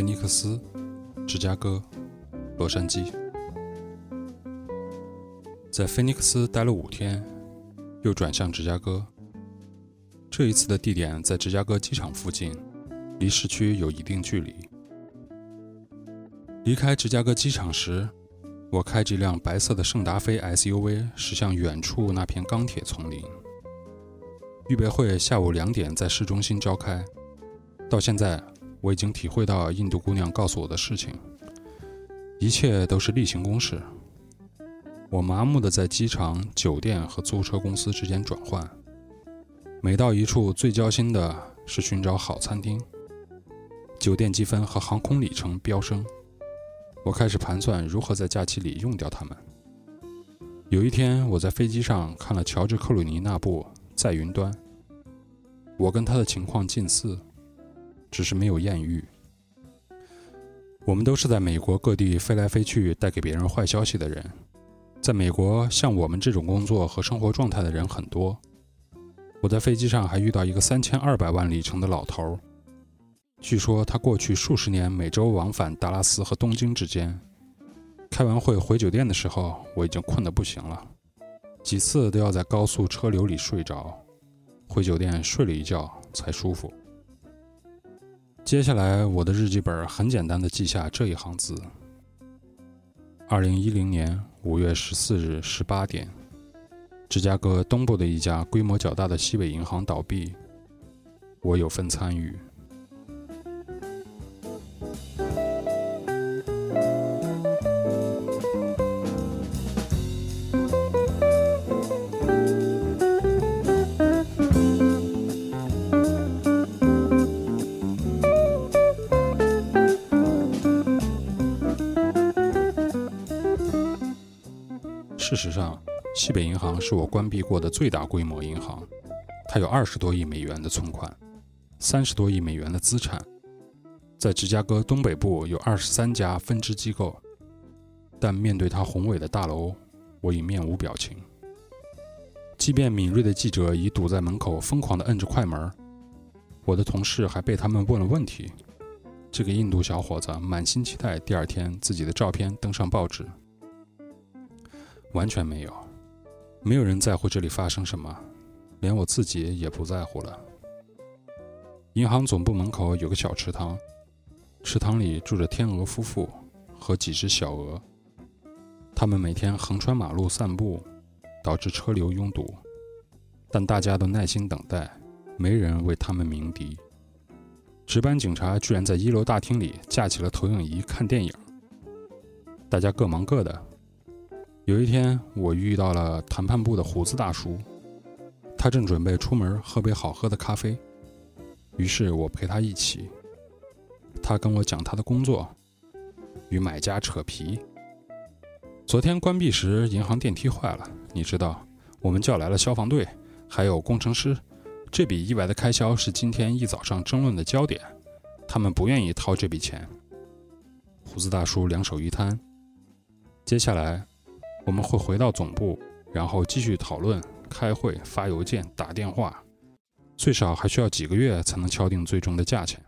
菲尼克斯、芝加哥、洛杉矶。在菲尼克斯待了五天，又转向芝加哥。这一次的地点在芝加哥机场附近，离市区有一定距离。离开芝加哥机场时，我开着一辆白色的圣达菲 SUV 驶向远处那片钢铁丛林。预备会下午两点在市中心召开。到现在，我已经体会到印度姑娘告诉我的事情，一切都是例行公事。我麻木地在机场、酒店和租车公司之间转换。每到一处，最焦心的是寻找好餐厅。酒店积分和航空里程飙升，我开始盘算如何在假期里用掉它们。有一天，我在飞机上看了乔治·克鲁尼那部《在云端》，我跟他的情况近似。只是没有艳遇。我们都是在美国各地飞来飞去，带给别人坏消息的人。在美国，像我们这种工作和生活状态的人很多。我在飞机上还遇到一个三千二百万里程的老头，据说他过去数十年每周往返达拉斯和东京之间。开完会回酒店的时候，我已经困得不行了，几次都要在高速车流里睡着。回酒店睡了一觉才舒服。接下来，我的日记本很简单的记下这一行字：二零一零年五月十四日十八点，芝加哥东部的一家规模较大的西北银行倒闭，我有份参与。事实上，西北银行是我关闭过的最大规模银行，它有二十多亿美元的存款，三十多亿美元的资产，在芝加哥东北部有二十三家分支机构。但面对它宏伟的大楼，我已面无表情。即便敏锐的记者已堵在门口，疯狂地摁着快门，我的同事还被他们问了问题。这个印度小伙子满心期待第二天自己的照片登上报纸。完全没有，没有人在乎这里发生什么，连我自己也不在乎了。银行总部门口有个小池塘，池塘里住着天鹅夫妇和几只小鹅，他们每天横穿马路散步，导致车流拥堵，但大家都耐心等待，没人为他们鸣笛。值班警察居然在一楼大厅里架起了投影仪看电影，大家各忙各的。有一天，我遇到了谈判部的胡子大叔，他正准备出门喝杯好喝的咖啡，于是我陪他一起。他跟我讲他的工作，与买家扯皮。昨天关闭时，银行电梯坏了，你知道，我们叫来了消防队，还有工程师。这笔意外的开销是今天一早上争论的焦点，他们不愿意掏这笔钱。胡子大叔两手一摊，接下来。我们会回到总部，然后继续讨论、开会、发邮件、打电话，最少还需要几个月才能敲定最终的价钱。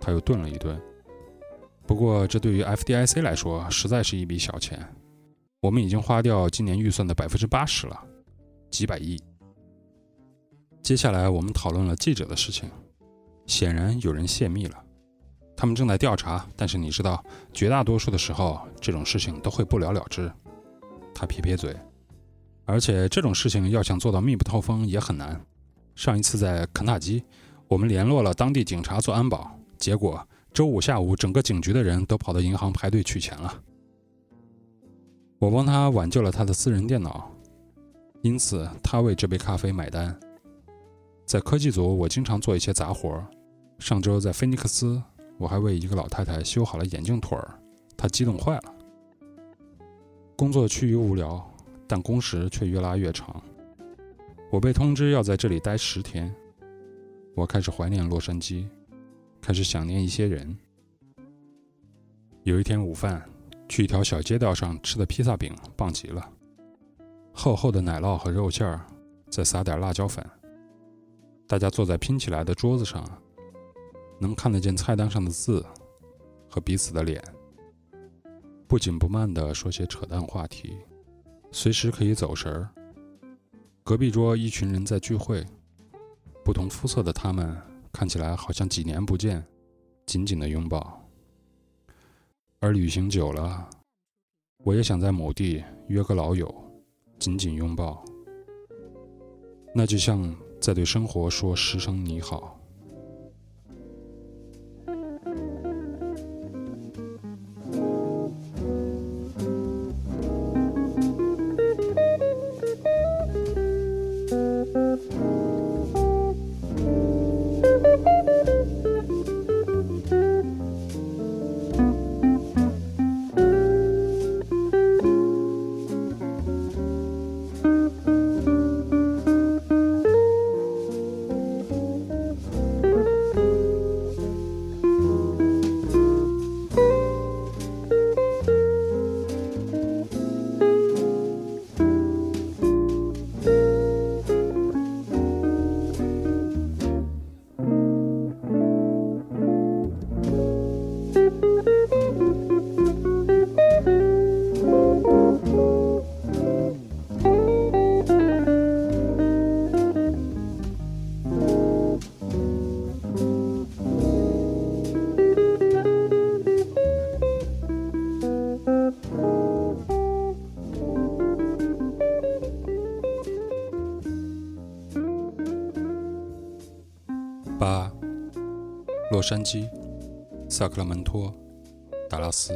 他又顿了一顿。不过，这对于 FDIC 来说实在是一笔小钱。我们已经花掉今年预算的百分之八十了，几百亿。接下来，我们讨论了记者的事情。显然，有人泄密了。他们正在调查，但是你知道，绝大多数的时候，这种事情都会不了了之。他撇撇嘴，而且这种事情要想做到密不透风也很难。上一次在肯塔基，我们联络了当地警察做安保，结果周五下午整个警局的人都跑到银行排队取钱了。我帮他挽救了他的私人电脑，因此他为这杯咖啡买单。在科技组，我经常做一些杂活。上周在菲尼克斯，我还为一个老太太修好了眼镜腿儿，她激动坏了。工作趋于无聊，但工时却越拉越长。我被通知要在这里待十天。我开始怀念洛杉矶，开始想念一些人。有一天午饭，去一条小街道上吃的披萨饼棒极了，厚厚的奶酪和肉馅儿，再撒点辣椒粉。大家坐在拼起来的桌子上，能看得见菜单上的字和彼此的脸，不紧不慢地说些扯淡话题，随时可以走神儿。隔壁桌一群人在聚会，不同肤色的他们看起来好像几年不见，紧紧的拥抱。而旅行久了，我也想在某地约个老友，紧紧拥抱。那就像在对生活说十声你好。杉矶、萨克拉门托、达拉斯，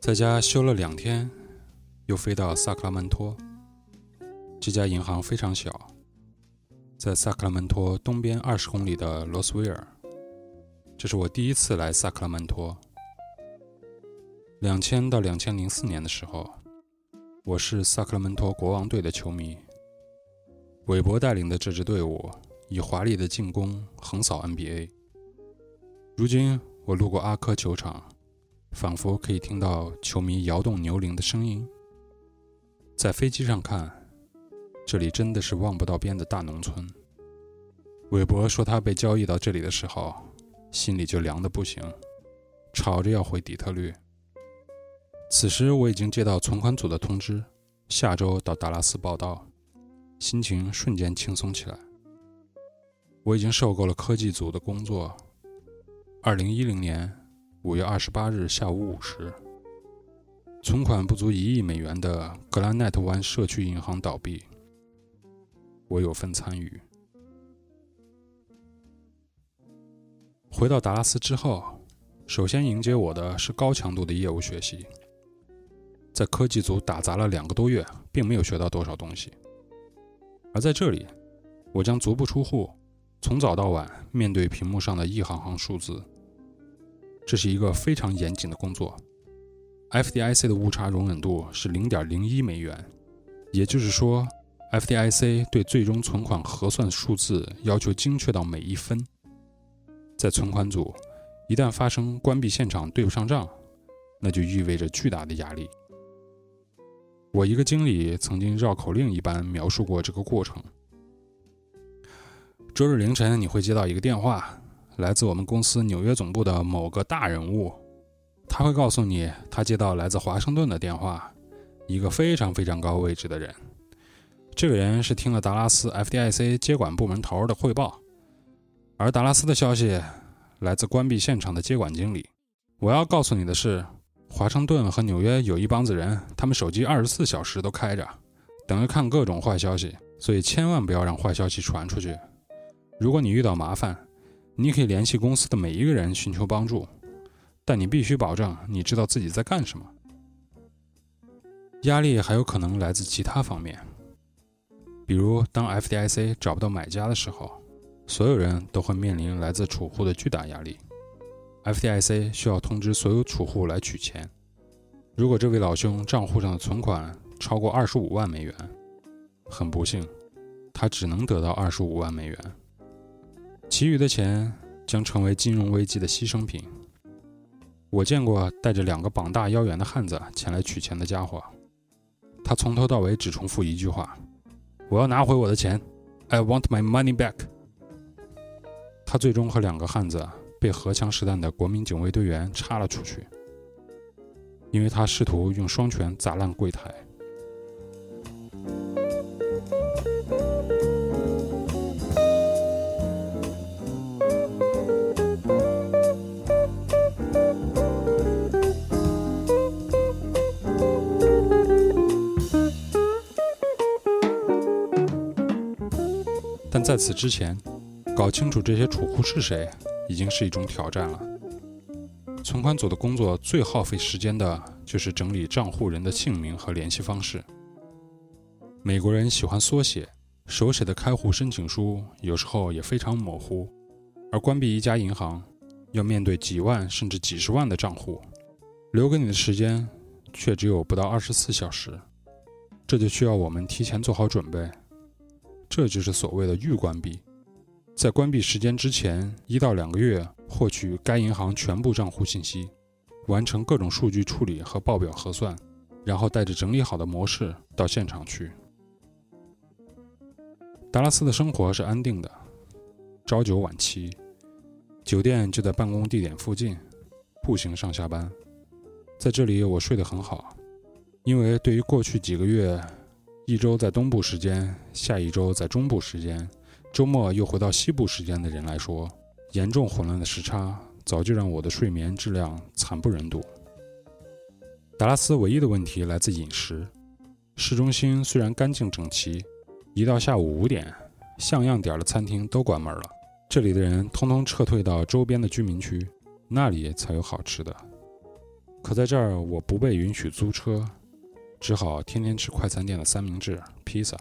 在家休了两天，又飞到萨克拉门托。这家银行非常小，在萨克拉门托东边二十公里的罗斯威尔。这是我第一次来萨克拉门托。两千到两千零四年的时候，我是萨克拉门托国王队的球迷。韦伯带领的这支队伍以华丽的进攻横扫 NBA。如今我路过阿科球场，仿佛可以听到球迷摇动牛铃的声音。在飞机上看，这里真的是望不到边的大农村。韦伯说他被交易到这里的时候，心里就凉得不行，吵着要回底特律。此时我已经接到存款组的通知，下周到达拉斯报道。心情瞬间轻松起来。我已经受够了科技组的工作。二零一零年五月二十八日下午五时，存款不足一亿美元的格兰奈特湾社区银行倒闭，我有份参与。回到达拉斯之后，首先迎接我的是高强度的业务学习。在科技组打杂了两个多月，并没有学到多少东西。而在这里，我将足不出户，从早到晚面对屏幕上的一行行数字。这是一个非常严谨的工作。FDIC 的误差容忍度是零点零一美元，也就是说，FDIC 对最终存款核算数字要求精确到每一分。在存款组，一旦发生关闭现场对不上账，那就意味着巨大的压力。我一个经理曾经绕口令一般描述过这个过程：周日凌晨，你会接到一个电话，来自我们公司纽约总部的某个大人物，他会告诉你，他接到来自华盛顿的电话，一个非常非常高位置的人。这个人是听了达拉斯 FDIC 接管部门头儿的汇报，而达拉斯的消息来自关闭现场的接管经理。我要告诉你的是。华盛顿和纽约有一帮子人，他们手机二十四小时都开着，等着看各种坏消息，所以千万不要让坏消息传出去。如果你遇到麻烦，你可以联系公司的每一个人寻求帮助，但你必须保证你知道自己在干什么。压力还有可能来自其他方面，比如当 FDIC 找不到买家的时候，所有人都会面临来自储户的巨大压力。FDIC 需要通知所有储户来取钱。如果这位老兄账户上的存款超过二十五万美元，很不幸，他只能得到二十五万美元，其余的钱将成为金融危机的牺牲品。我见过带着两个膀大腰圆的汉子前来取钱的家伙，他从头到尾只重复一句话：“我要拿回我的钱，I want my money back。”他最终和两个汉子被荷枪实弹的国民警卫队员插了出去，因为他试图用双拳砸烂柜台。在此之前，搞清楚这些储户是谁，已经是一种挑战了。存款组的工作最耗费时间的就是整理账户人的姓名和联系方式。美国人喜欢缩写，手写的开户申请书有时候也非常模糊。而关闭一家银行，要面对几万甚至几十万的账户，留给你的时间却只有不到二十四小时，这就需要我们提前做好准备。这就是所谓的预关闭，在关闭时间之前一到两个月获取该银行全部账户信息，完成各种数据处理和报表核算，然后带着整理好的模式到现场去。达拉斯的生活是安定的，朝九晚七，酒店就在办公地点附近，步行上下班。在这里我睡得很好，因为对于过去几个月。一周在东部时间，下一周在中部时间，周末又回到西部时间的人来说，严重混乱的时差早就让我的睡眠质量惨不忍睹。达拉斯唯一的问题来自饮食。市中心虽然干净整齐，一到下午五点，像样点的餐厅都关门了，这里的人通通撤退到周边的居民区，那里才有好吃的。可在这儿，我不被允许租车。只好天天吃快餐店的三明治、披萨。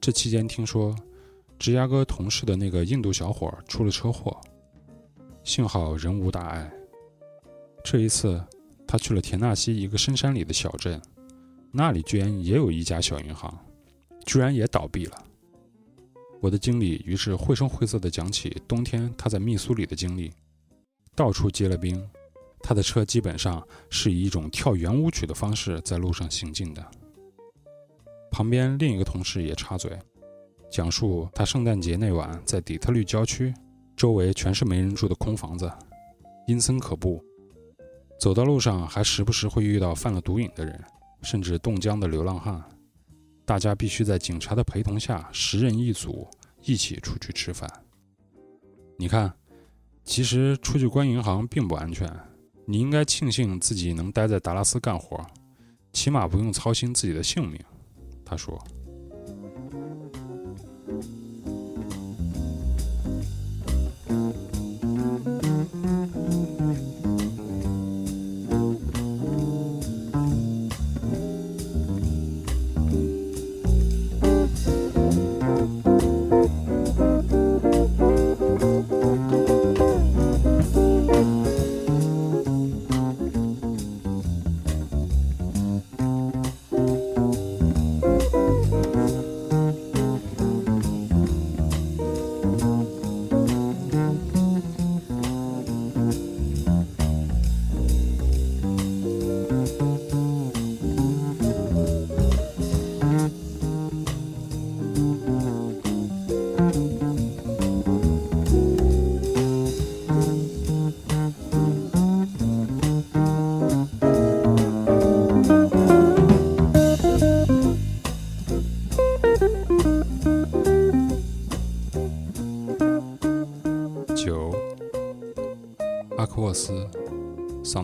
这期间听说，芝加哥同事的那个印度小伙出了车祸，幸好人无大碍。这一次，他去了田纳西一个深山里的小镇，那里居然也有一家小银行，居然也倒闭了。我的经理于是绘声绘色地讲起冬天他在密苏里的经历，到处结了冰。他的车基本上是以一种跳圆舞曲的方式在路上行进的。旁边另一个同事也插嘴，讲述他圣诞节那晚在底特律郊区，周围全是没人住的空房子，阴森可怖。走到路上还时不时会遇到犯了毒瘾的人，甚至冻僵的流浪汉。大家必须在警察的陪同下，十人一组一起出去吃饭。你看，其实出去关银行并不安全。你应该庆幸自己能待在达拉斯干活，起码不用操心自己的性命。他说。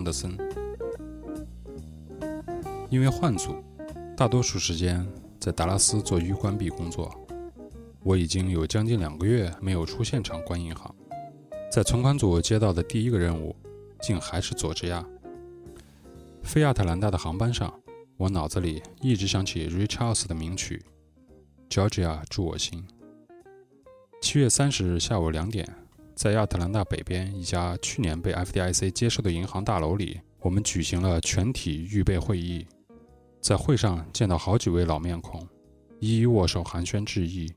德森，因为换组，大多数时间在达拉斯做预关闭工作。我已经有将近两个月没有出现场关银行。在存款组接到的第一个任务，竟还是佐治亚。飞亚特兰大的航班上，我脑子里一直响起 Rich Charles 的名曲《Georgia 住我心》。七月三十日下午两点。在亚特兰大北边一家去年被 FDIC 接收的银行大楼里，我们举行了全体预备会议。在会上见到好几位老面孔，一一握手寒暄致意。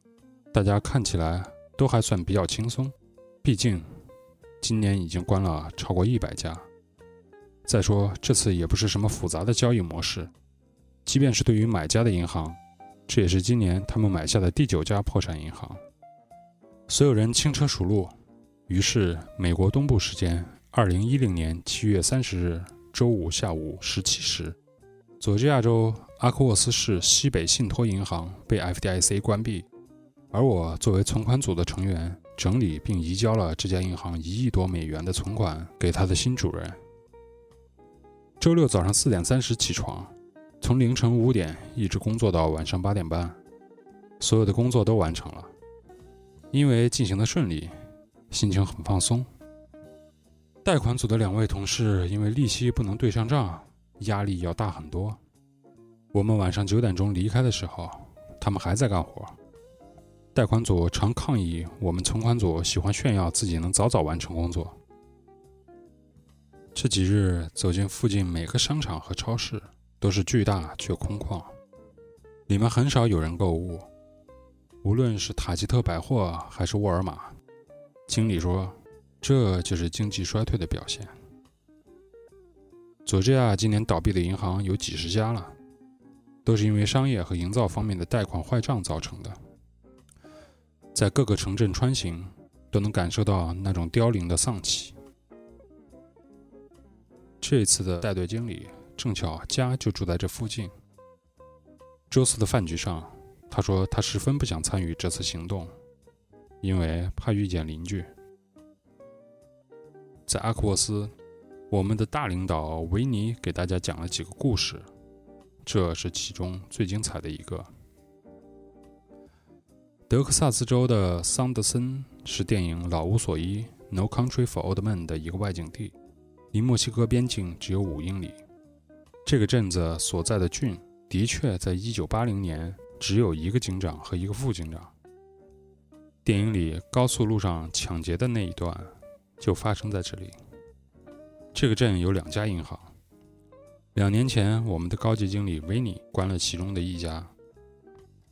大家看起来都还算比较轻松，毕竟今年已经关了超过一百家。再说，这次也不是什么复杂的交易模式，即便是对于买家的银行，这也是今年他们买下的第九家破产银行。所有人轻车熟路，于是美国东部时间二零一零年七月三十日周五下午十七时，佐治亚州阿克沃斯市西北信托银行被 FDIC 关闭。而我作为存款组的成员，整理并移交了这家银行一亿多美元的存款给他的新主人。周六早上四点三十起床，从凌晨五点一直工作到晚上八点半，所有的工作都完成了。因为进行的顺利，心情很放松。贷款组的两位同事因为利息不能对上账，压力要大很多。我们晚上九点钟离开的时候，他们还在干活。贷款组常抗议我们存款组喜欢炫耀自己能早早完成工作。这几日走进附近每个商场和超市，都是巨大却空旷，里面很少有人购物。无论是塔吉特百货还是沃尔玛，经理说，这就是经济衰退的表现。佐治亚今年倒闭的银行有几十家了，都是因为商业和营造方面的贷款坏账造成的。在各个城镇穿行，都能感受到那种凋零的丧气。这次的带队经理正巧家就住在这附近。周四的饭局上，他说他十分不想参与这次行动，因为怕遇见邻居。在阿克沃斯，我们的大领导维尼给大家讲了几个故事，这是其中最精彩的一个。德克萨斯州的桑德森是电影《老无所依》（No Country for Old Men） 的一个外景地，离墨西哥边境只有五英里。这个镇子所在的郡的确在1980年只有一个警长和一个副警长。电影里高速路上抢劫的那一段就发生在这里。这个镇有两家银行，两年前我们的高级经理维尼关了其中的一家。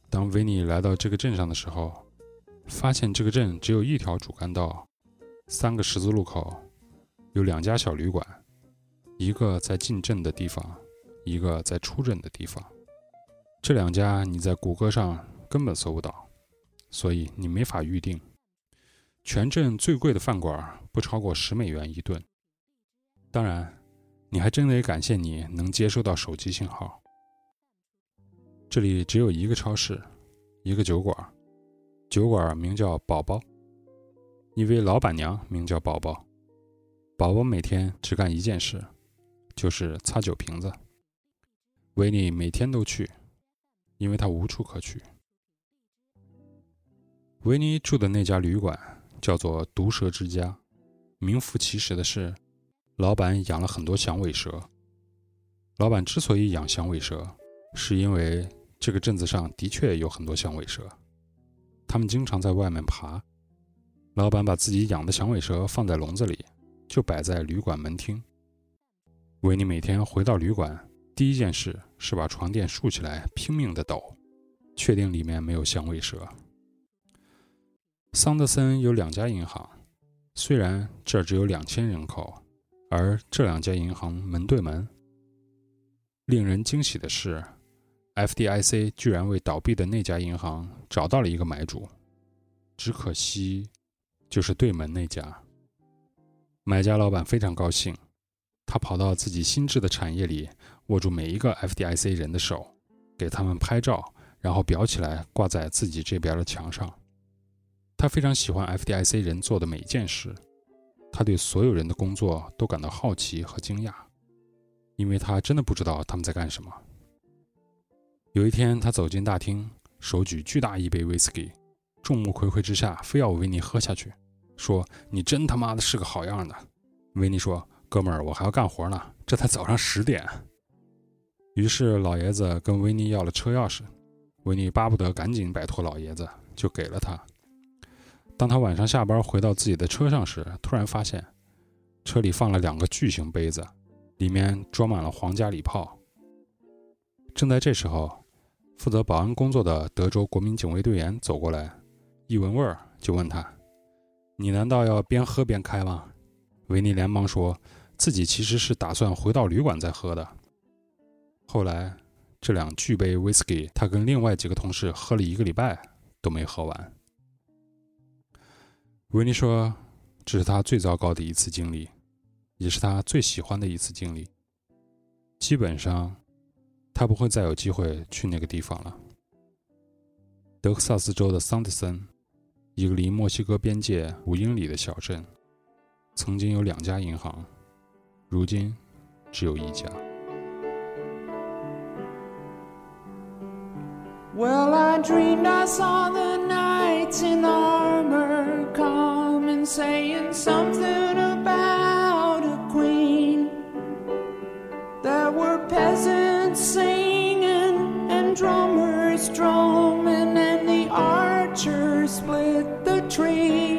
当维尼来到这个镇上的时候，发现这个镇只有一条主干道，三个十字路口，有两家小旅馆，一个在进镇的地方，一个在出镇的地方。这两家你在谷歌上根本搜不到，所以你没法预定。全镇最贵的饭馆不超过十美元一顿。当然，你还真得感谢你能接收到手机信号。这里只有一个超市，一个酒馆，酒馆名叫“宝宝”，一位老板娘名叫宝宝。宝宝每天只干一件事，就是擦酒瓶子。维尼每天都去，因为他无处可去。维尼住的那家旅馆叫做“毒蛇之家”，名副其实的是，老板养了很多响尾蛇。老板之所以养响尾蛇，是因为。这个镇子上的确有很多响尾蛇，它们经常在外面爬。老板把自己养的响尾蛇放在笼子里，就摆在旅馆门厅。维尼每天回到旅馆，第一件事是把床垫竖起来，拼命地抖，确定里面没有响尾蛇。桑德森有两家银行，虽然这只有两千人口，而这两家银行门对门。令人惊喜的是。FDIC 居然为倒闭的那家银行找到了一个买主，只可惜，就是对门那家。买家老板非常高兴，他跑到自己新置的产业里，握住每一个 FDIC 人的手，给他们拍照，然后裱起来挂在自己这边的墙上。他非常喜欢 FDIC 人做的每一件事，他对所有人的工作都感到好奇和惊讶，因为他真的不知道他们在干什么。有一天，他走进大厅，手举巨大一杯威士忌，众目睽睽之下，非要维尼喝下去，说：“你真他妈的是个好样的。”维尼说：“哥们儿，我还要干活呢，这才早上十点。”于是老爷子跟维尼要了车钥匙，维尼巴不得赶紧摆脱老爷子，就给了他。当他晚上下班回到自己的车上时，突然发现车里放了两个巨型杯子，里面装满了皇家礼炮。正在这时候。负责保安工作的德州国民警卫队员走过来，一闻味儿就问他：“你难道要边喝边开吗？维尼连忙说自己其实是打算回到旅馆再喝的。后来，这两巨杯 whisky，他跟另外几个同事喝了一个礼拜都没喝完。维尼说：“这是他最糟糕的一次经历，也是他最喜欢的一次经历。基本上，他不会再有机会去那个地方了。”德克萨斯州的桑德森，一个离墨西哥边界五英里的小镇，曾经有两家银行，如今只有一家。Well, I dreamed I saw the knights in armor saying something about a queen. There were peasants singing and drummers drumming, and the archers split the tree.